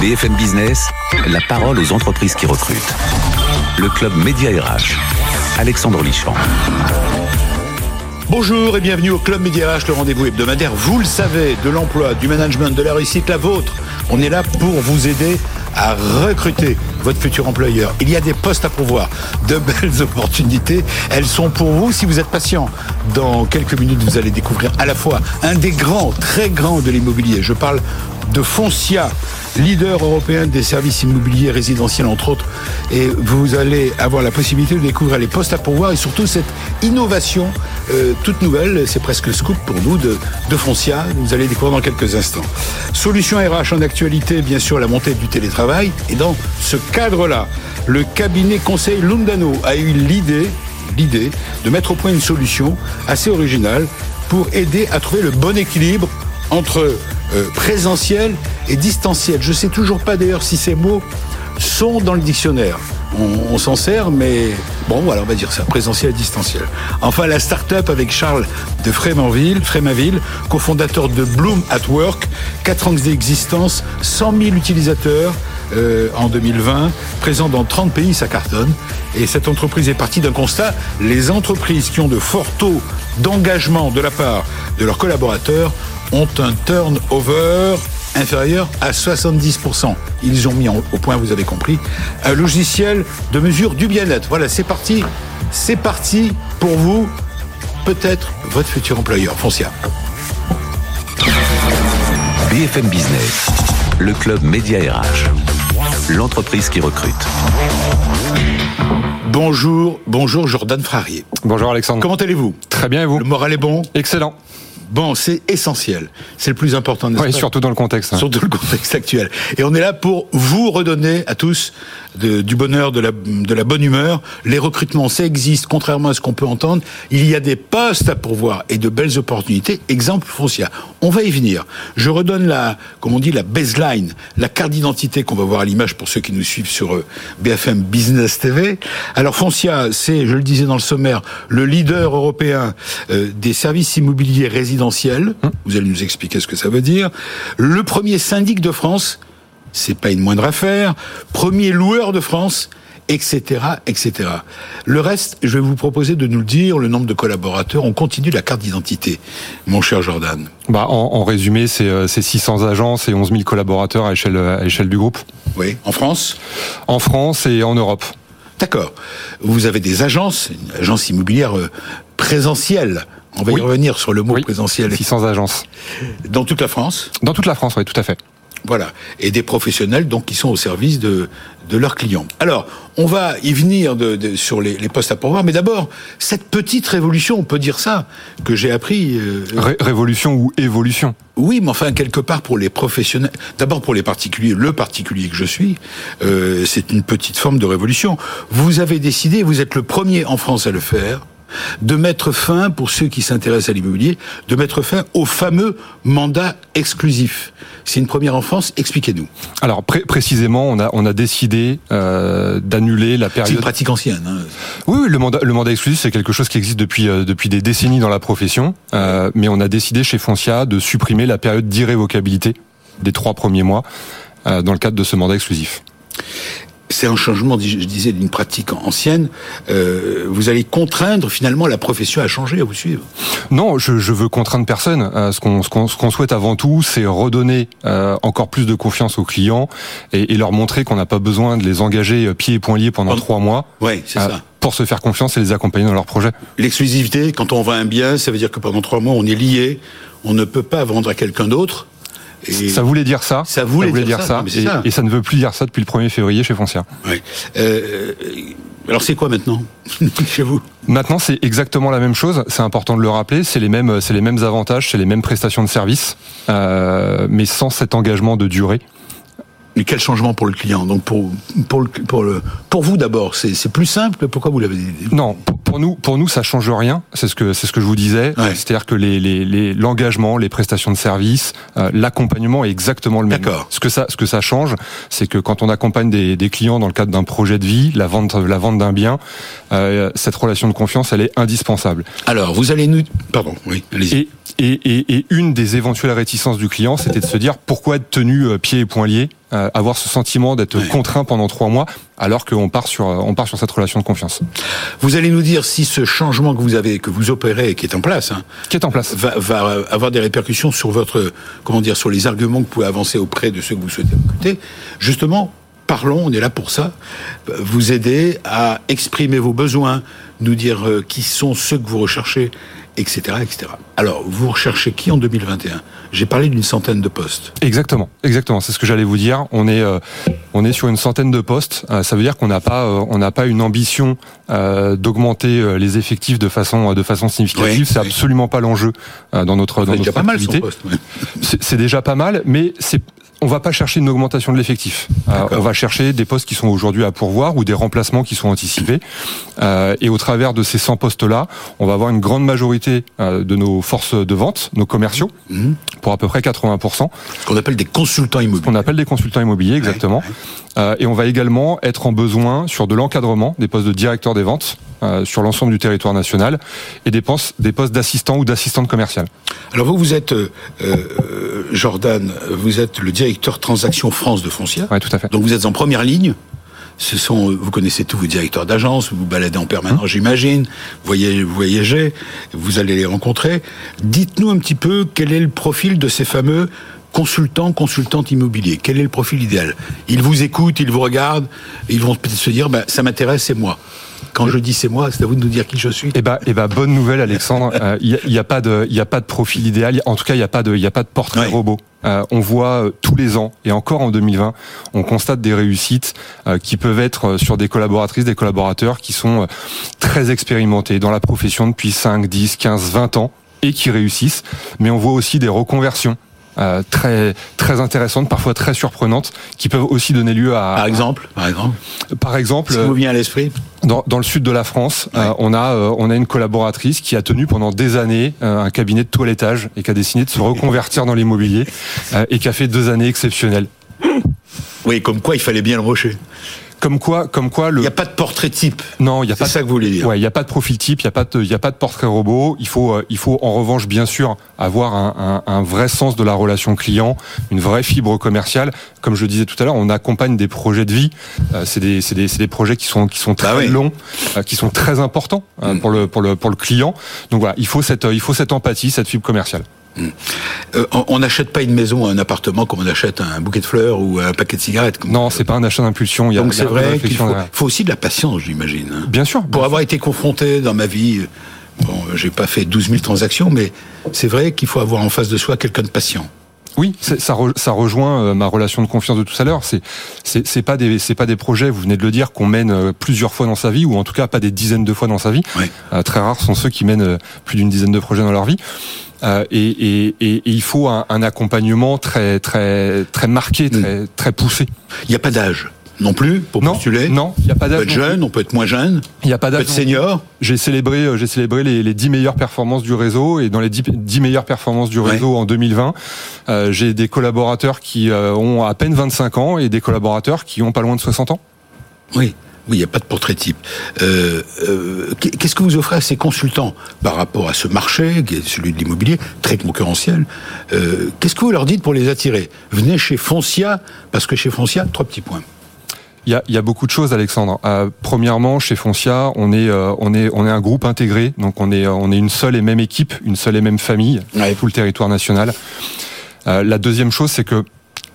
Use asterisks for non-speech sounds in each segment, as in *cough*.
BFM Business, la parole aux entreprises qui recrutent. Le club Média RH. Alexandre Lichamp. Bonjour et bienvenue au Club Média RH, le rendez-vous hebdomadaire, vous le savez, de l'emploi, du management, de la réussite, la vôtre. On est là pour vous aider à recruter votre futur employeur. Il y a des postes à pourvoir, de *laughs* belles opportunités. Elles sont pour vous si vous êtes patient. Dans quelques minutes, vous allez découvrir à la fois un des grands, très grands de l'immobilier. Je parle de Foncia, leader européen des services immobiliers résidentiels entre autres. Et vous allez avoir la possibilité de découvrir les postes à pourvoir et surtout cette innovation euh, toute nouvelle, c'est presque scoop pour nous de, de Foncia. Vous allez découvrir dans quelques instants. Solution RH en actualité, bien sûr, la montée du télétravail. Et dans ce cadre-là, le cabinet conseil Lundano a eu l'idée l'idée de mettre au point une solution assez originale pour aider à trouver le bon équilibre entre euh, présentiel et distanciel. Je sais toujours pas d'ailleurs si ces mots sont dans le dictionnaire. On, s'en sert, mais bon, voilà, on va dire ça, présentiel et distanciel. Enfin, la start-up avec Charles de Frémanville, Frémanville, cofondateur de Bloom at Work, 4 ans d'existence, 100 000 utilisateurs euh, en 2020, présent dans 30 pays, ça cartonne. Et cette entreprise est partie d'un constat, les entreprises qui ont de forts taux d'engagement de la part de leurs collaborateurs ont un turnover inférieur à 70%. Ils ont mis au point, vous avez compris, un logiciel de mesure du bien-être. Voilà, c'est parti. C'est parti pour vous, peut-être votre futur employeur. Foncia. BFM Business, le club Média RH. L'entreprise qui recrute. Bonjour, bonjour Jordan Frarier. Bonjour Alexandre. Comment allez-vous? Très bien et vous? Le moral est bon? Excellent. Bon, c'est essentiel. C'est le plus important. Oui, surtout dans le contexte. Hein. Surtout le contexte actuel. Et on est là pour vous redonner à tous de, du bonheur, de la, de la bonne humeur. Les recrutements, ça existe, contrairement à ce qu'on peut entendre. Il y a des postes à pourvoir et de belles opportunités. Exemple Foncia. On va y venir. Je redonne la, comme on dit, la baseline, la carte d'identité qu'on va voir à l'image pour ceux qui nous suivent sur euh, BFM Business TV. Alors Foncia, c'est, je le disais dans le sommaire, le leader européen euh, des services immobiliers résidentiels vous allez nous expliquer ce que ça veut dire. Le premier syndic de France, c'est pas une moindre affaire. Premier loueur de France, etc., etc. Le reste, je vais vous proposer de nous le dire, le nombre de collaborateurs. On continue la carte d'identité, mon cher Jordan. Bah, en, en résumé, c'est 600 agences et 11 000 collaborateurs à échelle, à échelle du groupe. Oui. En France? En France et en Europe. D'accord. Vous avez des agences, une agence immobilière présentielle. On va oui. y revenir sur le mot oui. présentiel. 600 agences. Dans toute la France Dans toute la France, oui, tout à fait. Voilà. Et des professionnels donc qui sont au service de, de leurs clients. Alors, on va y venir de, de, sur les, les, postes à pourvoir, mais d'abord, cette petite révolution, on peut dire ça, que j'ai appris... Euh, Ré révolution ou évolution Oui, mais enfin, quelque part pour les professionnels, d'abord pour les particuliers, le particulier que je suis, euh, c'est une petite forme de révolution. Vous avez décidé, vous êtes le premier en France à le faire, de mettre fin, pour ceux qui s'intéressent à l'immobilier, de mettre fin au fameux mandat exclusif. C'est une première en France, expliquez-nous. Alors pré précisément, on a, on a décidé euh, d'annuler la période... C'est une pratique ancienne. Hein. Oui, oui, le mandat, le mandat exclusif, c'est quelque chose qui existe depuis, euh, depuis des décennies dans la profession, euh, mais on a décidé chez Foncia de supprimer la période d'irrévocabilité des trois premiers mois dans le cadre de ce mandat exclusif c'est un changement, je disais, d'une pratique ancienne. Euh, vous allez contraindre finalement la profession à changer, à vous suivre Non, je, je veux contraindre personne. Euh, ce qu'on ce qu'on qu souhaite avant tout, c'est redonner euh, encore plus de confiance aux clients et, et leur montrer qu'on n'a pas besoin de les engager pieds et poings liés pendant trois mois. Oui, c'est ça pour se faire confiance et les accompagner dans leur projet. L'exclusivité, quand on vend un bien, ça veut dire que pendant trois mois, on est lié, on ne peut pas vendre à quelqu'un d'autre. Et ça voulait dire ça. Ça voulait, ça voulait dire, dire, ça. ça. Et, ça. et, ça. ne veut plus dire ça depuis le 1er février chez Foncia. Oui. Euh, alors c'est quoi maintenant *laughs* chez vous? Maintenant, c'est exactement la même chose. C'est important de le rappeler. C'est les mêmes, c'est les mêmes avantages, c'est les mêmes prestations de services, euh, mais sans cet engagement de durée. Mais quel changement pour le client Donc pour pour le, pour le pour vous d'abord, c'est plus simple. Pourquoi vous l'avez dit Non, pour nous pour nous ça change rien. C'est ce que c'est ce que je vous disais. Ouais. C'est-à-dire que les les l'engagement, les, les, prestations de service, euh, l'accompagnement est exactement le même. D'accord. Ce que ça ce que ça change, c'est que quand on accompagne des, des clients dans le cadre d'un projet de vie, la vente la vente d'un bien, euh, cette relation de confiance elle est indispensable. Alors vous allez nous pardon oui allez-y. Et Et, et, une des éventuelles réticences du client, c'était de se dire pourquoi être tenu euh, pieds et poings liés, euh, avoir ce sentiment d'être contraint pendant trois mois, alors qu'on part sur on part sur cette relation de confiance. Vous allez nous dire si ce changement que vous avez, que vous opérez, qui est en place, hein, qui est en place, va, va, avoir des répercussions sur votre comment dire sur les arguments que vous pouvez avancer auprès de ceux que vous souhaitez recruter. Justement, parlons, on est là pour ça, vous aider à exprimer vos besoins, nous dire euh, qui sont ceux que vous recherchez, etc., etc. Alors, vous recherchez qui en 2021 J'ai parlé d'une centaine de postes. Exactement, exactement. C'est ce que j'allais vous dire. On est, euh, on est sur une centaine de postes. Euh, ça veut dire qu'on n'a pas, euh, on n'a pas une ambition d'augmenter les effectifs de façon, de façon significative. Oui, c'est oui. absolument pas l'enjeu dans notre, dans déjà notre pas mal son activité. poste. ouais. C'est c'est déjà pas mal, mais c'est on va pas chercher une augmentation de l'effectif. Euh, on va chercher des postes qui sont aujourd'hui à pourvoir ou des remplacements qui sont anticipés. Euh, et au travers de ces 100 postes-là, on va avoir une grande majorité euh, de nos forces de vente, nos commerciaux, Mhm. pour à peu près 80%, Ce qu'on appelle des consultants immobiliers. qu'on appelle des consultants immobiliers exactement. Euh, et on va également être en besoin sur de l'encadrement des postes de directeur des ventes euh, sur l'ensemble du territoire national et des postes, des postes d'assistant ou d'assistante commerciale. Alors vous, vous êtes euh, euh, Jordan, vous êtes le directeur transaction France de Foncia. Ouais, tout à fait. Donc vous êtes en première ligne. Ce sont, vous connaissez tous vos directeurs d'agence, vous vous baladez en permanence, j'imagine. Vous voyagez, vous voyagez, vous allez les rencontrer. Dites-nous un petit peu quel est le profil de ces fameux consultants, consultantes immobiliers. Quel est le profil idéal? Ils vous écoutent, ils vous regardent, et ils vont peut-être se dire, bah, ça m'intéresse, c'est moi. Quand je dis c'est moi, c'est à vous de nous dire qui je suis. Eh ben, eh ben, bonne nouvelle, Alexandre. *laughs* Euh, Il n'y a, y a pas de, il a pas de profil idéal. En tout cas, il n'y a pas de, il y a pas de portrait robot. Euh, on voit euh, tous les ans et encore en 2020, on constate des réussites euh, qui peuvent être euh, sur des collaboratrices, des collaborateurs qui sont euh, très expérimentés dans la profession depuis 5, 10, 15, 20 ans et qui réussissent. Mais on voit aussi des reconversions. Euh, très très intéressantes, parfois très surprenantes, qui peuvent aussi donner lieu à, Par exemple, par exemple, par exemple, qui vous vient à l'esprit dans, dans le sud de la France, Ouais. euh, on a euh, on a une collaboratrice qui a tenu pendant des années euh, un cabinet de toilettage et qui a décidé de se reconvertir dans l'immobilier euh, et qui a fait deux années exceptionnelles. Oui, comme quoi il fallait bien le rocher. Comme quoi, comme quoi Il le n'y a pas de portrait type. non, il y a C'est pas ça que vous voulez dire. Ouais, il y a pas de profil type, il y a pas de, il y a pas de portrait robot. Il faut, euh, il faut en revanche bien sûr avoir un, un, un vrai sens de la relation client, une vraie fibre commerciale. Comme je le disais tout à l'heure, on accompagne des projets de vie. Euh, c'est des, c'est des, c'est des projets qui sont, qui sont très Bah oui. longs, euh, qui sont très importants euh, pour le, pour le, pour le client. Donc voilà, il faut cette, il faut cette empathie, cette fibre commerciale. Euh, on- n'achète pas une maison, un appartement comme on achète un bouquet de fleurs ou un paquet de cigarettes. Non, c'est pas un achat d'impulsion. Il y a, Donc c'est vrai qu'il faut, aussi de la patience, j'imagine. hein. Bien sûr. Pour avoir été confronté dans ma vie, bon, j'ai pas fait 12 000 transactions, mais c'est vrai qu'il faut avoir en face de soi quelqu'un de patient. Oui, ça, re- ça rejoint euh, ma relation de confiance de tout à l'heure. C'est c'est pas des c'est pas des projets. Vous venez de le dire qu'on mène euh, plusieurs fois dans sa vie ou en tout cas pas des dizaines de fois dans sa vie. Euh, très rares sont ceux qui mènent plus d'une dizaine de projets dans leur vie. Euh, et, et, et, et il faut un, un accompagnement très très très marqué, très très poussé. Il n'y a pas d'âge non plus pour Non, postuler. non, il y a pas On peut d'âge. être jeune, on peut être moins jeune, Il y a pas on peut d'âge. être senior. J'ai célébré, euh, j'ai célébré les, les 10 meilleures performances du réseau et dans les 10, 10 meilleures performances du Ouais. réseau en 2020, euh, j'ai des collaborateurs qui euh, ont à peine 25 ans et des collaborateurs qui ont pas loin de 60 ans. Oui. Oui, il n'y a pas de portrait type. Euh, euh, Qu'est-ce que vous offrez à ces consultants par rapport à ce marché, qui est celui de l'immobilier, très concurrentiel euh, Qu'est-ce que vous leur dites pour les attirer? Venez chez Foncia, parce que chez Foncia, trois petits points. Il y a, y a beaucoup de choses, Alexandre. Euh, premièrement, chez Foncia, on est, euh, on est, on est un groupe intégré, donc on est, on est une seule et même équipe, une seule et même famille, Ouais. tout le territoire national. Euh, la deuxième chose, c'est que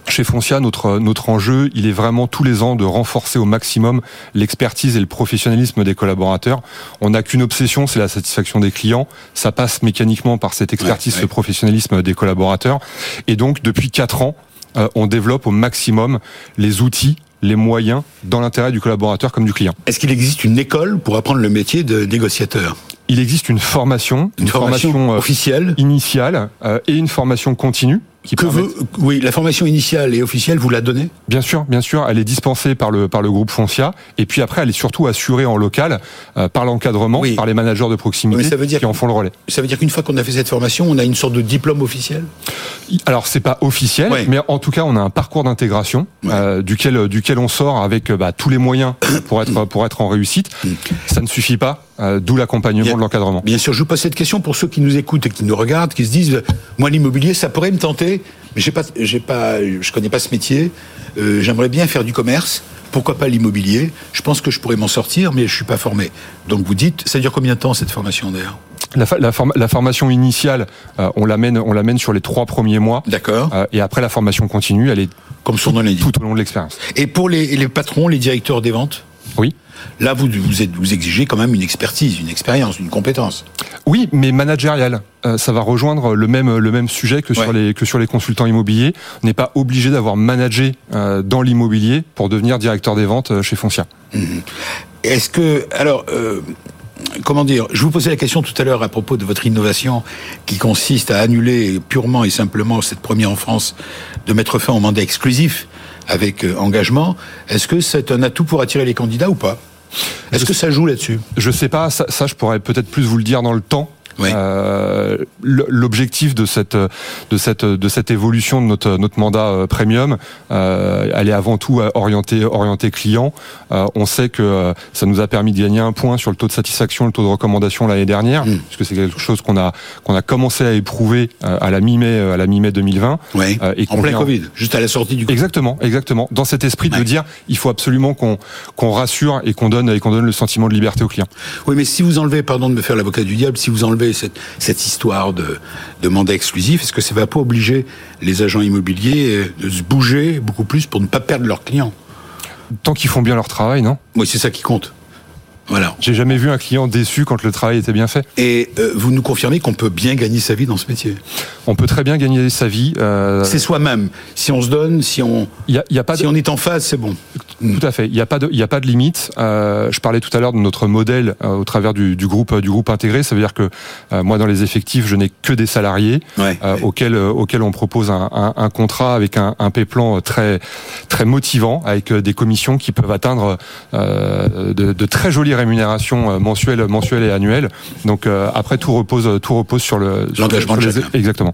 chez Foncia, notre, notre enjeu, il est vraiment tous les ans de renforcer au maximum l'expertise et le professionnalisme des collaborateurs. On n'a qu'une obsession, c'est la satisfaction des clients. Ça passe mécaniquement par cette expertise, Ouais, ouais. ce professionnalisme des collaborateurs. Et donc, depuis quatre ans, euh, on développe au maximum les outils, les moyens dans l'intérêt du collaborateur comme du client. Est-ce qu'il existe une école pour apprendre le métier de négociateur? Il existe une formation, Une, formation, euh, officielle? initiale euh, et une formation continue qui que permettent- vous, oui, la formation initiale et officielle, vous la donnez Bien sûr, bien sûr, elle est dispensée par le par le groupe Foncia, et puis après, elle est surtout assurée en local euh, par l'encadrement, Oui. par les managers de proximité Oui, ça veut dire qui en font le relais. Ça veut dire qu'une fois qu'on a fait cette formation, on a une sorte de diplôme officiel Alors c'est pas officiel, Ouais. mais en tout cas on a un parcours d'intégration Ouais. euh, duquel duquel on sort avec euh, bah, tous les moyens pour être *coughs* pour être en réussite. Ça ne suffit pas, euh, d'où l'accompagnement de l'encadrement. Bien sûr, je vous pose cette question pour ceux qui nous écoutent et qui nous regardent, qui se disent, moi l'immobilier, ça pourrait me tenter, mais j'ai pas, j'ai pas, je connais pas ce métier. euh, J'aimerais bien faire du commerce. Pourquoi pas l'immobilier Je pense que je pourrais m'en sortir, mais je suis pas formé. Donc vous dites, ça dure combien de temps cette formation d'ailleurs? La, formation initiale, euh, on l'amène on l'amène sur les trois premiers mois, D'accord. euh, et après la formation continue, elle est Comme son nom l'indique. tout au long de l'expérience. Et pour les, les patrons, les directeurs des ventes? Là vous vous, êtes, vous exigez quand même une expertise, une expérience, une compétence. Oui, mais managérial. Euh, ça va rejoindre le même le même sujet que sur les que sur les consultants immobiliers. On n'est pas obligé d'avoir managé euh, dans l'immobilier pour devenir directeur des ventes euh, chez Foncia. Est-ce que, alors, euh, comment dire Je vous posais la question tout à l'heure à propos de votre innovation qui consiste à annuler purement et simplement cette première en France de mettre fin au mandat exclusif avec engagement. Est-ce que c'est un atout pour attirer les candidats ou pas? Est-ce que ça joue là-dessus? Je sais pas, ça, ça, je pourrais peut-être plus vous le dire dans le temps. Euh, L'objectif de cette de cette de cette évolution de notre notre mandat euh, premium, euh, elle est avant tout orientée orientée client. Euh, on sait que ça nous a permis de gagner un point sur le taux de satisfaction, le taux de recommandation l'année dernière, Mm. puisque c'est quelque chose qu'on a qu'on a commencé à éprouver à la mi-mai à la mi-mai 2020. Oui. Euh, et en plein vient- Covid, juste à la sortie du Covid. Exactement, exactement. Dans cet esprit de dire, il faut absolument qu'on qu'on rassure et qu'on donne et qu'on donne le sentiment de liberté aux clients. Oui, mais si vous enlevez, pardon de me faire l'avocat du diable, si vous enlevez cette, cette histoire de, de mandat exclusif, est-ce que ça va pas obliger les agents immobiliers euh, de se bouger beaucoup plus pour ne pas perdre leurs clients? Tant qu'ils font bien leur travail, non? Oui, c'est ça qui compte. Voilà. J'ai jamais vu un client déçu quand le travail était bien fait. Et euh, vous nous confirmez qu'on peut bien gagner sa vie dans ce métier? On peut très bien gagner sa vie. euh, C'est soi-même. Si on se donne, si on, y a, y a pas de, si on est en phase, c'est bon. tout à fait. Il n'y a pas de, il a pas de limite. Euh, je parlais tout à l'heure de notre modèle euh, au travers du, du groupe, du groupe intégré. Ça veut dire que euh, moi, dans les effectifs, je n'ai que des salariés Ouais. euh, auxquels, euh, auxquels on propose un, un, un contrat avec un, un pay-plan très, très motivant, avec euh, des commissions qui peuvent atteindre euh, de, de très jolies rémunérations euh, mensuelles, mensuelles et annuelles. Donc euh, après, tout repose, tout repose sur le L'engagement de chacun. Exactement.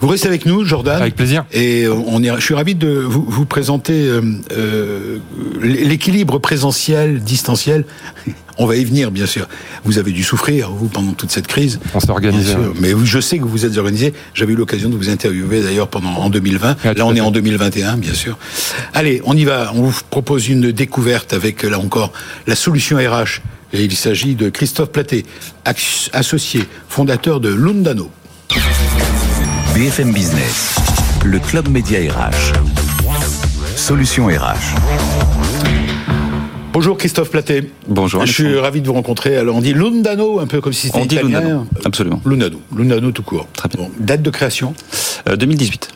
Vous restez avec nous, Jordan. Avec plaisir. Et on est, je suis ravi de vous, vous présenter euh, euh, l'équilibre présentiel, distanciel. On va y venir, bien sûr. Vous avez dû souffrir, vous, pendant toute cette crise. On s'est organisé. Bien sûr. Mais je sais que vous vous êtes organisé. J'avais eu l'occasion de vous interviewer d'ailleurs pendant en 2020. Ouais, tout là, on est en 2021, bien sûr. Allez, on y va. On vous propose une découverte avec là encore la solution RH. Et il s'agit de Christophe Platé, associé, fondateur de Lundano. BFM Business, le club média RH. Solution RH. Bonjour Christophe Platé. Bonjour. Je suis ravi de vous rencontrer. Alors on dit Lundano, un peu comme si c'était On dit italien. Lundano, absolument. Lundano, Lundano tout court. Très bien. Bon, date de création. Euh, 2018.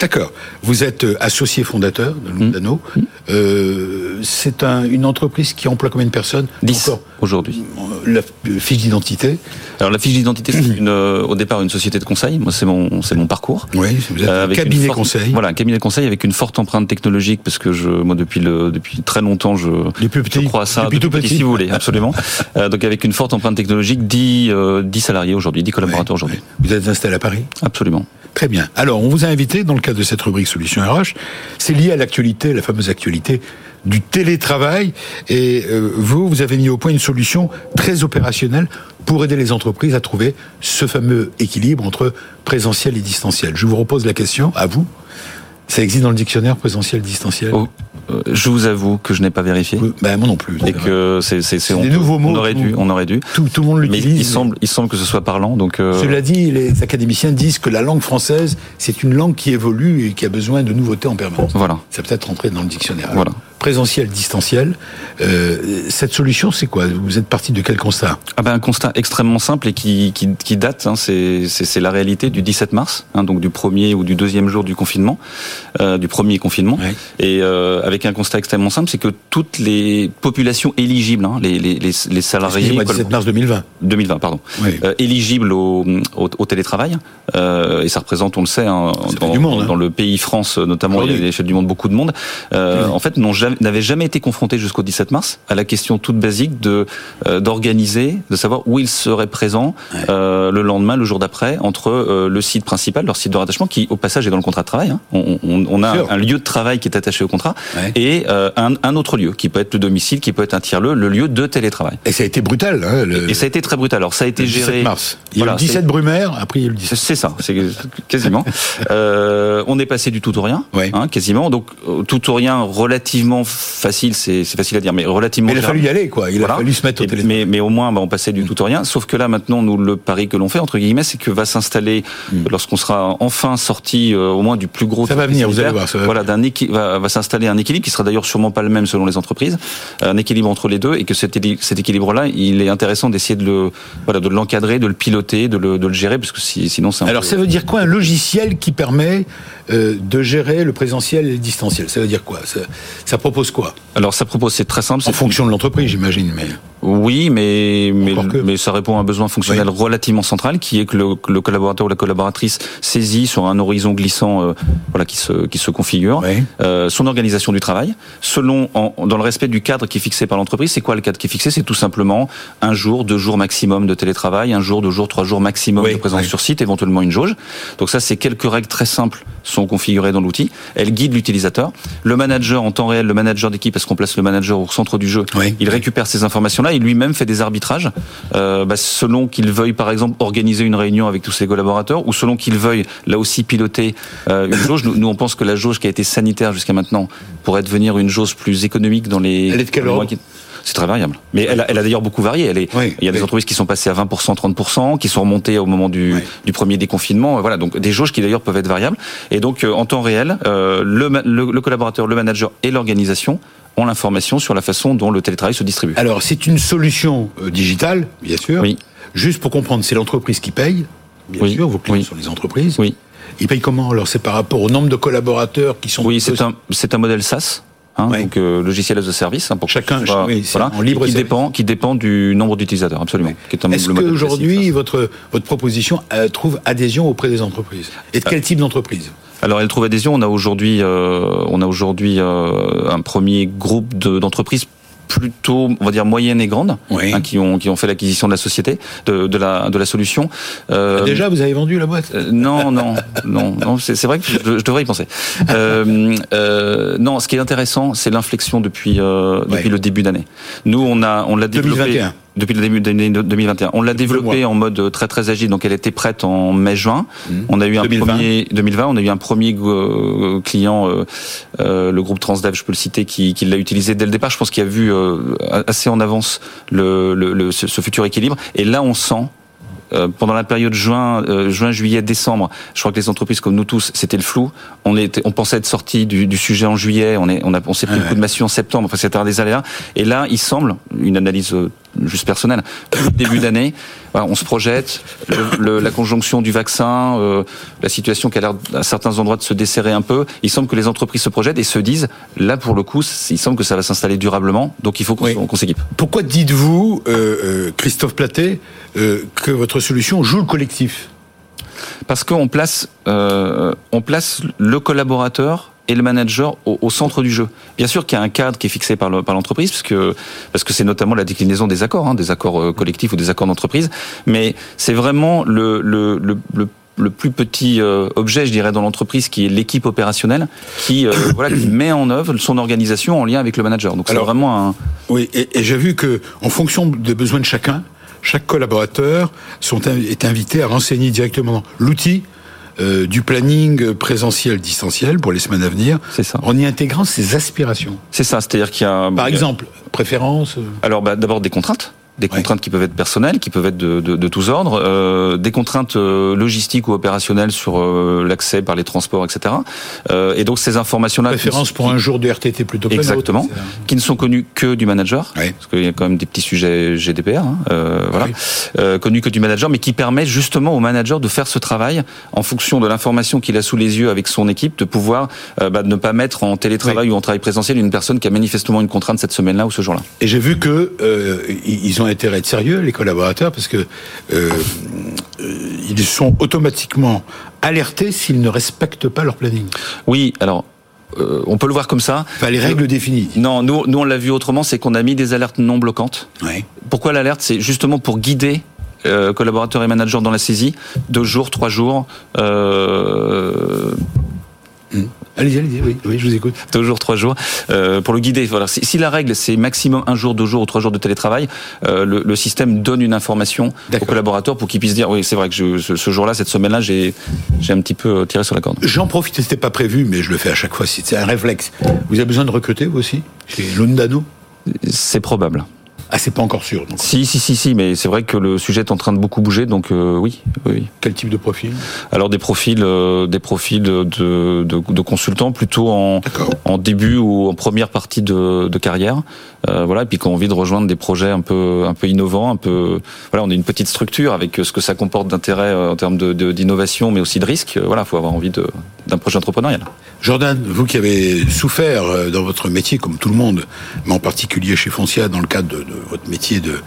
D'accord. Vous êtes euh, associé fondateur de Lundano. Mmh. Euh, c'est un- une entreprise qui emploie combien de personnes 10 Encore aujourd'hui. euh, la fiche d'identité. Alors la fiche d'identité, c'est une, euh, au départ une société de conseil. Moi, c'est mon, c'est mon parcours. Oui, vous êtes Euh, un avec une cabinet forte- conseil. Voilà, un cabinet de conseil avec une forte empreinte technologique parce que je, moi, depuis le, depuis très longtemps, je, je crois à ça. Depuis tout petit. si vous voulez, absolument. *laughs* Euh, donc avec une forte empreinte technologique, 10, euh, 10 salariés aujourd'hui, 10 collaborateurs aujourd'hui. Vous êtes installé à Paris Absolument. Très bien. Alors, on vous a invité dans le de cette rubrique Solutions RH. C'est lié à l'actualité, la fameuse actualité du télétravail. Et euh, vous, vous avez mis au point une solution très opérationnelle pour aider les entreprises à trouver ce fameux équilibre entre présentiel et distanciel. Je vous repose la question à vous. Ça existe dans le dictionnaire présentiel, distanciel? Oh, je vous avoue que je n'ai pas vérifié. Ben, moi non plus. Et que c'est, c'est, des nouveaux mots, on aurait dû, tout. on aurait dû. tout, tout le monde Mais l'utilise. il semble, il semble que ce soit parlant, donc. euh, Cela dit, les académiciens disent que la langue française, c'est une langue qui évolue et qui a besoin de nouveautés en permanence. Voilà. Ça peut être rentré dans le dictionnaire. Voilà. Présentiel, distanciel. Euh, cette solution, c'est quoi? Vous êtes parti de quel constat? Ah ben, Un constat extrêmement simple et qui, qui, qui date, hein, c'est la réalité du 17 mars, hein, donc du premier ou du deuxième jour du confinement, euh, du premier confinement. Ouais. Et euh, avec un constat extrêmement simple, c'est que toutes les populations éligibles, hein, les, les, les, les salariés... 17 mars 2020. 2020, pardon. Éligibles au, au, au télétravail, et ça représente, on le sait, hein, dans, monde, dans, le pays France notamment, il y a à l'échelle du monde beaucoup de monde, en fait, n'ont jamais n'avait jamais été confronté jusqu'au 17 mars à la question toute basique de euh, d'organiser, de savoir où ils seraient présents ouais. euh, le lendemain, le jour d'après, entre euh, le site principal, leur site de rattachement, qui au passage est dans le contrat de travail. Hein. On, on, on, a un, un, lieu de travail qui est attaché au contrat, ouais. et un, un, autre lieu qui peut être le domicile, qui peut être un tiers-lieu, le lieu de télétravail. Et ça a été brutal. Hein, le... et, ça a été très brutal. Alors ça a été le 17 géré. mars. Il y a voilà, eu 17 Brumaire, après il y a eu le 17. C'est ça, c'est quasiment. *laughs* On est passé du tout au rien, ouais. hein, quasiment. Donc tout ou rien relativement facile c'est facile à dire, mais relativement. Mais il a fallu y aller, quoi. Il voilà. a fallu se mettre au téléphone. Mais, mais au moins, bah, on passait du tout au rien. Sauf que là, maintenant, nous, le pari que l'on fait, entre guillemets, c'est que va s'installer, mm. lorsqu'on sera enfin sorti, euh, au moins du plus gros. Ça va venir, vous allez voir. Ça va voilà, d'un va, va s'installer un équilibre qui sera d'ailleurs sûrement pas le même selon les entreprises, un équilibre entre les deux, et que cet, cet équilibre-là, il est intéressant d'essayer de le, voilà, de l'encadrer, de le piloter, de le, de le gérer, parce que si, sinon c'est. Alors, peu... ça veut dire quoi un logiciel qui permet euh, de gérer le présentiel et le distanciel? Ça veut dire quoi? Ça, ça propose quoi? Alors, ça propose, c'est très simple. En fonction de l'entreprise, j'imagine, mais. Oui, mais mais, mais, ça répond à un besoin fonctionnel oui. relativement central, qui est que le, le, collaborateur ou la collaboratrice saisit sur un horizon glissant, euh, voilà, qui se qui se configure, oui. euh, son organisation du travail, selon en, dans le respect du cadre qui est fixé par l'entreprise. C'est quoi le cadre qui est fixé? C'est tout simplement un jour, deux jours maximum de télétravail, un jour, deux jours, trois jours maximum oui, de présence sur site, éventuellement une jauge. Donc ça, c'est quelques règles très simples sont configurées dans l'outil. Elles guident l'utilisateur. Le manager en temps réel, le manager d'équipe, parce qu'on place le manager au centre du jeu, il récupère ces informations-là. Il lui-même fait des arbitrages euh, bah, selon qu'il veuille, par exemple, organiser une réunion avec tous ses collaborateurs, ou selon qu'il veuille là aussi piloter euh, une jauge. Nous, nous, on pense que la jauge qui a été sanitaire jusqu'à maintenant pourrait devenir une jauge plus économique dans les. Elle est de quel ordre c'est très variable. Mais elle a, elle a d'ailleurs beaucoup varié. Elle est, oui, il y a des oui. entreprises qui sont passées à 20%, 30%, qui sont remontées au moment du, oui. du premier déconfinement. Voilà, donc des jauges qui d'ailleurs peuvent être variables. Et donc euh, en temps réel, euh, le, le, le collaborateur, le manager et l'organisation ont l'information sur la façon dont le télétravail se distribue. Alors, c'est une solution euh, digitale, bien sûr. Oui. Juste pour comprendre, c'est l'entreprise qui paye, bien oui. sûr, vos clients oui. sont les entreprises. Oui. Ils payent comment? Alors, c'est par rapport au nombre de collaborateurs qui sont. Oui, c'est un, modèle SaaS. Hein, donc euh, logiciel as a service hein, pour chacun soit, oui, voilà, en libre qui dépend qui dépend du nombre d'utilisateurs absolument est-ce qu'aujourd'hui votre votre proposition euh, trouve adhésion auprès des entreprises? Et de quel euh, type d'entreprise? Alors elle trouve adhésion on a aujourd'hui euh, on a aujourd'hui euh, un premier groupe d'entreprises plutôt, on va dire, moyenne et grande, oui. hein, qui ont qui ont fait l'acquisition de la société, de, de la de la solution. Euh, Déjà, vous avez vendu la boîte euh, Non, non, non, non. C'est vrai que je, je, devrais y penser. Euh, non, ce qui est intéressant, c'est l'inflexion depuis depuis ouais. le début d'année. Nous, on a on l'a développé. 2021 depuis le début d'année 2021. On l'a développé en mode très très agile, donc elle était prête en mai-juin. Mmh. On a eu un 2020. premier 2020, on a eu un premier euh, client, euh, euh, le groupe Transdev, je peux le citer, qui, qui l'a utilisé dès le départ. Je pense qu'il a vu euh, assez en avance le, le, le ce, ce, futur équilibre. Et là, on sent euh, pendant la période juin, euh, juin, juillet, décembre, je crois que les entreprises comme nous tous, c'était le flou. On était, on pensait être sorti du, du, sujet en juillet. On est, on a, on s'est pris ouais. un coup de massue en septembre. Enfin, c'était des aléas. Et là, il semble une analyse euh, juste personnelle. Début d'année, voilà, on se projette. Le, le, la conjonction du vaccin, euh, la situation qui a l'air à certains endroits de se desserrer un peu. Il semble que les entreprises se projettent et se disent, là pour le coup, il semble que ça va s'installer durablement. Donc il faut qu'on oui. qu s'équipe. Pourquoi dites-vous, euh, Christophe Platé, que votre solution joue le collectif? Parce qu'on place, euh, on place le collaborateur et le manager au, au, centre du jeu. Bien sûr qu'il y a un cadre qui est fixé par l'entreprise, parce que parce que c'est notamment la déclinaison des accords, hein, des accords euh, collectifs ou des accords d'entreprise. Mais c'est vraiment le, le, le, le le plus petit euh, objet, je dirais, dans l'entreprise, qui est l'équipe opérationnelle, qui, euh, *coughs* voilà, qui met en œuvre son organisation en lien avec le manager. Donc c'est vraiment un. Oui, et, et j'ai vu que, en fonction des besoins de chacun, chaque collaborateur sont, est invité à renseigner directement l'outil euh, du planning présentiel distanciel pour les semaines à venir en y intégrant ses aspirations. C'est ça, c'est-à-dire qu'il y a par exemple préférence Alors bah, d'abord des contraintes des contraintes qui peuvent être personnelles, qui peuvent être de, de, de tous ordres, euh, des contraintes euh, logistiques ou opérationnelles sur euh, l'accès par les transports, etc. Euh, et donc ces informations-là... Préférence pour un jour de RTT plutôt que Exactement, qui ne sont connues que du manager, oui. parce qu'il y a quand même des petits sujets GDPR, hein, euh, voilà, oui. connus que du manager, mais qui permet justement au manager de faire ce travail en fonction de l'information qu'il a sous les yeux avec son équipe, de pouvoir bah, ne pas mettre en télétravail ou en travail présentiel une personne qui a manifestement une contrainte cette semaine-là ou ce jour-là. Et j'ai vu que ils ont intérêt à être sérieux, les collaborateurs, parce que euh, ils sont automatiquement alertés s'ils ne respectent pas leur planning. Oui, alors. Euh, on peut le voir comme ça. Enfin, les règles définies. Non, nous, nous on l'a vu autrement, c'est qu'on a mis des alertes non bloquantes. Oui. Pourquoi l'alerte? C'est justement pour guider euh, collaborateurs et managers dans la saisie, deux jours, trois jours. Euh. Allez-y, allez-y, oui, oui, je vous écoute. Deux jours, trois jours, euh, pour le guider. Voilà. Si, si la règle c'est maximum un jour, deux jours ou trois jours de télétravail, euh, le, le, système donne une information aux collaborateurs pour qu'ils puissent dire oui, c'est vrai que je, ce, ce jour-là, cette semaine-là, j'ai j'ai un petit peu tiré sur la corde. J'en profite, c'était pas prévu, mais je le fais à chaque fois. C'est un réflexe. Vous avez besoin de recruter vous aussi? Chez Lundano? C'est probable. Ah, c'est pas encore sûr. Donc. Si, si, si, si, mais c'est vrai que le sujet est en train de beaucoup bouger, donc euh, oui, oui. Quel type de profil? Alors des profils, euh, des profils de, de, de, consultants plutôt en, en début ou en première partie de, de carrière, euh, voilà, et puis qui ont envie de rejoindre des projets un peu, un peu innovants, un peu, voilà, on est une petite structure avec ce que ça comporte d'intérêt en termes de, d'innovation, mais aussi de risque. Voilà, faut avoir envie d'un projet entrepreneurial. Jordan, vous qui avez souffert dans votre métier, comme tout le monde, mais en particulier chez Foncia, dans le cadre de, de votre métier de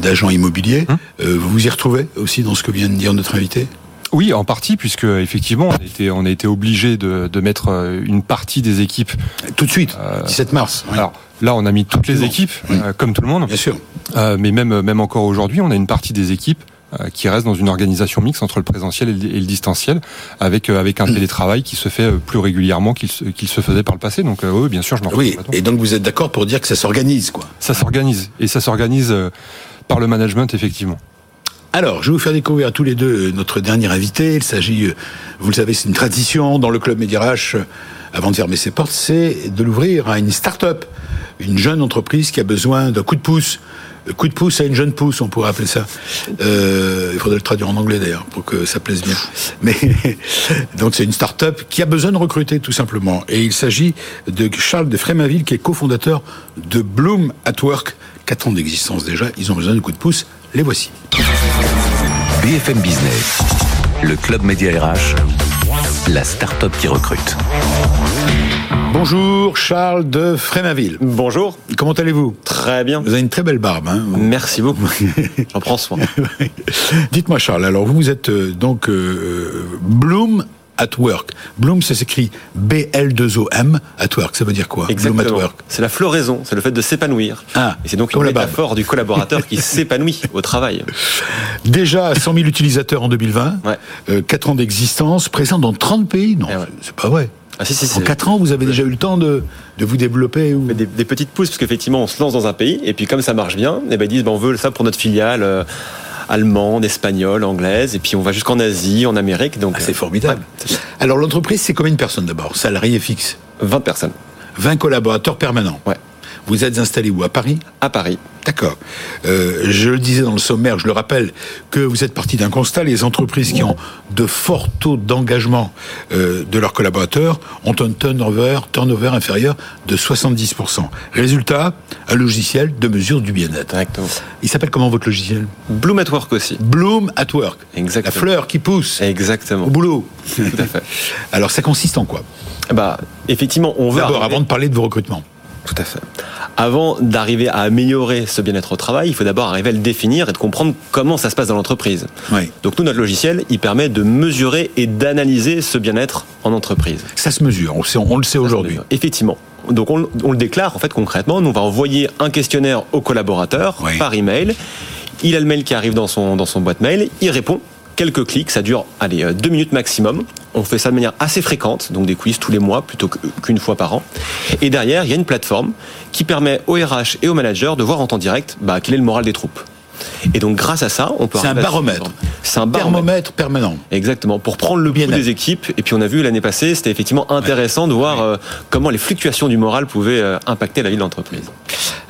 d'agent immobilier, hum. euh, vous vous y retrouvez aussi dans ce que vient de dire notre invité? Oui, en partie, puisque effectivement, on a été, on a été obligé de, de mettre une partie des équipes tout de suite, euh, 17 mars. Oui. Alors là, on a mis toutes les équipes, oui. euh, comme tout le monde. Bien sûr. Euh, mais même, même encore aujourd'hui, on a une partie des équipes qui reste dans une organisation mixte entre le présentiel et le, et le distanciel, avec avec un télétravail qui se fait plus régulièrement qu'il se, qu'il se faisait par le passé. Donc oui, bien sûr, je m'en Oui, et donc vous êtes d'accord pour dire que ça s'organise, quoi Ça s'organise et ça s'organise par le management, effectivement. Alors, je vais vous faire découvrir à tous les deux notre dernier invité. Il s'agit, vous le savez, c'est une tradition dans le club Médirache, avant de fermer ses portes, c'est de l'ouvrir à une start-up, une jeune entreprise qui a besoin d'un coup de pouce coup de pouce à une jeune pousse, on pourrait appeler ça. Euh, il faudrait le traduire en anglais d'ailleurs pour que ça plaise bien. Mais *laughs* donc c'est une start-up qui a besoin de recruter tout simplement. Et il s'agit de Charles de Frémaville qui est cofondateur de Bloom at Work. 4 ans d'existence déjà, ils ont besoin de coup de pouce. Les voici. BFM Business, le club Média RH, la start-up qui recrute. Bonjour Charles de Frémaville. Bonjour. Comment allez-vous? Très bien. Vous avez une très belle barbe. Hein Merci beaucoup. *laughs* J'en prends soin. *laughs* Dites-moi Charles, alors vous êtes euh, donc euh, Bloom at Work. Bloom, ça s'écrit B-L-2-O-M, at Work. Ça veut dire quoi? Exactement. Bloom at Work. C'est la floraison, c'est le fait de s'épanouir. Ah, Et c'est donc une métaphore du collaborateur qui *laughs* s'épanouit au travail. Déjà 100 000 utilisateurs en 2020, ouais. euh, 4 ans d'existence, présent dans 30 pays. Non, ouais. c'est pas vrai. Ah, si, si, en 4 ans, vous avez déjà eu le temps de, de vous développer ou... des, des, petites pousses, parce qu'effectivement, on se lance dans un pays, et puis comme ça marche bien, eh ben, ils disent ben, on veut ça pour notre filiale. Euh, allemande, espagnole, anglaise, et puis on va jusqu'en Asie, en Amérique. Donc ah, c'est formidable. Ouais. Alors l'entreprise, c'est combien de personnes d'abord? Salariés fixes 20 personnes. 20 collaborateurs permanents? Ouais. Vous êtes installé où? À Paris? À Paris. D'accord. Euh, je le disais dans le sommaire, je le rappelle, que vous êtes parti d'un constat, les entreprises qui ont de forts taux d'engagement euh, de leurs collaborateurs ont un turnover, turnover inférieur de 70%. Résultat, un logiciel de mesure du bien-être. Exactement. Il s'appelle comment votre logiciel? Bloom at Work aussi. Bloom at Work. Exactement. La fleur qui pousse. Exactement. Au boulot. Tout à fait. *laughs* Alors ça consiste en quoi? Bah, effectivement, on veut. D'abord, avant de parler de vos recrutements. Tout à fait. Avant d'arriver à améliorer ce bien-être au travail, il faut d'abord arriver à le définir et de comprendre comment ça se passe dans l'entreprise. Oui. Donc nous, notre logiciel, il permet de mesurer et d'analyser ce bien-être en entreprise. Ça se mesure, on, sait, le sait aujourd'hui. Effectivement. Donc on, on, le déclare en fait concrètement. Nous, on va envoyer un questionnaire au collaborateur oui. par email. Il a le mail qui arrive dans son, dans son boîte mail, il répond quelques clics, ça dure allez, deux minutes maximum. On fait ça de manière assez fréquente, donc des quiz tous les mois plutôt qu'une fois par an. Et derrière, il y a une plateforme qui permet aux RH et aux managers de voir en temps direct bah, quel est le moral des troupes. Et donc grâce à ça, on peut. C'est un baromètre. C'est un baromètre. thermomètre permanent. Exactement. Pour prendre le pouls des équipes. Et puis on a vu l'année passée, c'était effectivement intéressant ouais. de voir ouais. euh, comment les fluctuations du moral pouvaient euh, impacter la vie de l'entreprise.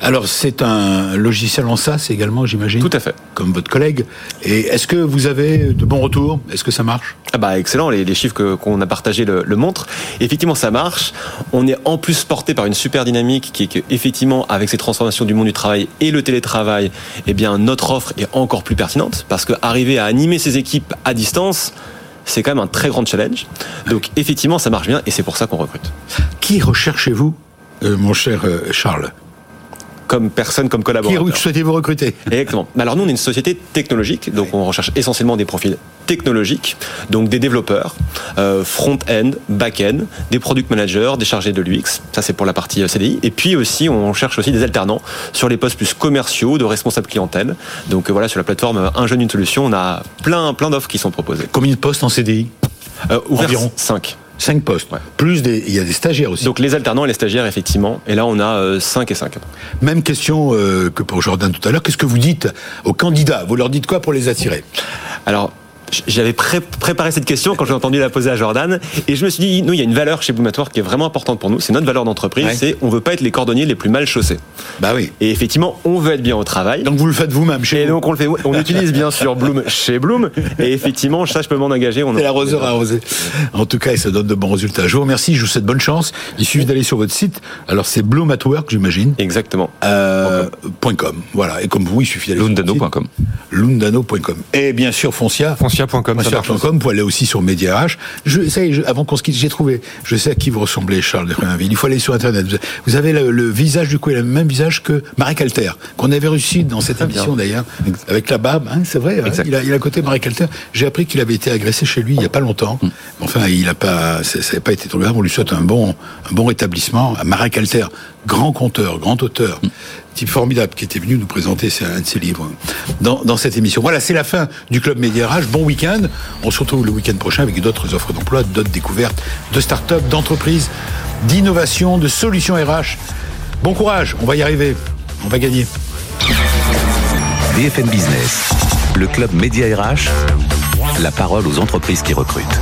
Alors c'est un logiciel en SaaS également, j'imagine. Tout à fait. Comme votre collègue. Et est-ce que vous avez de bons retours? Est-ce que ça marche? Ah bah excellent, les, chiffres qu'on a partagés le, le, montrent. Effectivement, ça marche. On est en plus porté par une super dynamique qui est qu'effectivement, avec ces transformations du monde du travail et le télétravail, eh bien notre offre est encore plus pertinente parce qu'arriver à animer ces équipes à distance, c'est quand même un très grand challenge. Donc effectivement, ça marche bien et c'est pour ça qu'on recrute. Qui recherchez-vous, euh, mon cher euh, Charles? Comme personne, comme collaborateur. Qui souhaitez-vous recruter Exactement. Alors nous, on est une société technologique, donc on recherche essentiellement des profils technologiques, donc des développeurs, euh, front-end, back-end, des product managers, des chargés de l'UX, ça c'est pour la partie euh, CDI, et puis aussi on cherche aussi des alternants sur les postes plus commerciaux, de responsables clientèle. Donc euh, voilà, sur la plateforme Un jeune, une solution, on a plein, plein d'offres qui sont proposées. Combien de postes en CDI Environ 5. 5 postes. Plus des, il y a des stagiaires aussi. Donc les alternants et les stagiaires, effectivement. Et là, on a 5 euh, et 5. Même question euh, que pour Jordan tout à l'heure. Qu'est-ce que vous dites aux candidats? Vous leur dites quoi pour les attirer? Alors, j'avais préparé cette question quand j'ai entendu la poser à Jordan et je me suis dit nous il y a une valeur chez Bloomatoire qui est vraiment importante pour nous. C'est notre valeur d'entreprise c'est on veut pas être les cordonniers les plus mal chaussés. Bah oui. Et effectivement on veut être bien au travail. Donc vous le faites vous-même chez et donc on le fait on utilise bien sûr Bloom chez Bloom. Et effectivement ça je peux m'en engager c'est l'arroseur arrosé en tout cas ça donne de bons résultats. Je vous remercie je vous souhaite bonne chance. Il suffit d'aller sur votre site. Alors c'est Bloom at Work j'imagine. Exactement. Euh, .com. Voilà. Et comme vous il suffit d'aller lundano.com lundano.com et bien sûr Foncia. Foncia Foncia.com. Vous pouvez aller aussi sur Mediarach. Je, ça avant qu'on se quitte, j'ai trouvé, je sais à qui vous ressemblez, Charles de Il faut aller sur Internet. Vous avez le, visage, du coup, le même visage que Marek Alter, qu'on avait reçu dans cette émission d'ailleurs, avec la barbe, hein, c'est vrai. Hein. il, a, il a côté Marek Alter. J'ai appris qu'il avait été agressé chez lui il n'y a pas longtemps. Mm. Enfin, il a pas, ça n'a pas été trop grave. On lui souhaite un bon, un bon rétablissement. Marek Alter, grand conteur, grand auteur. Type formidable qui était venu nous présenter un de ses livres dans, dans cette émission. Voilà, c'est la fin du Club Média RH. Bon week-end. On se retrouve le week-end prochain avec d'autres offres d'emploi, d'autres découvertes de start-up, d'entreprises, d'innovation, de solutions RH. Bon courage, on va y arriver. On va gagner. BFM Business, le Club Média RH, la parole aux entreprises qui recrutent.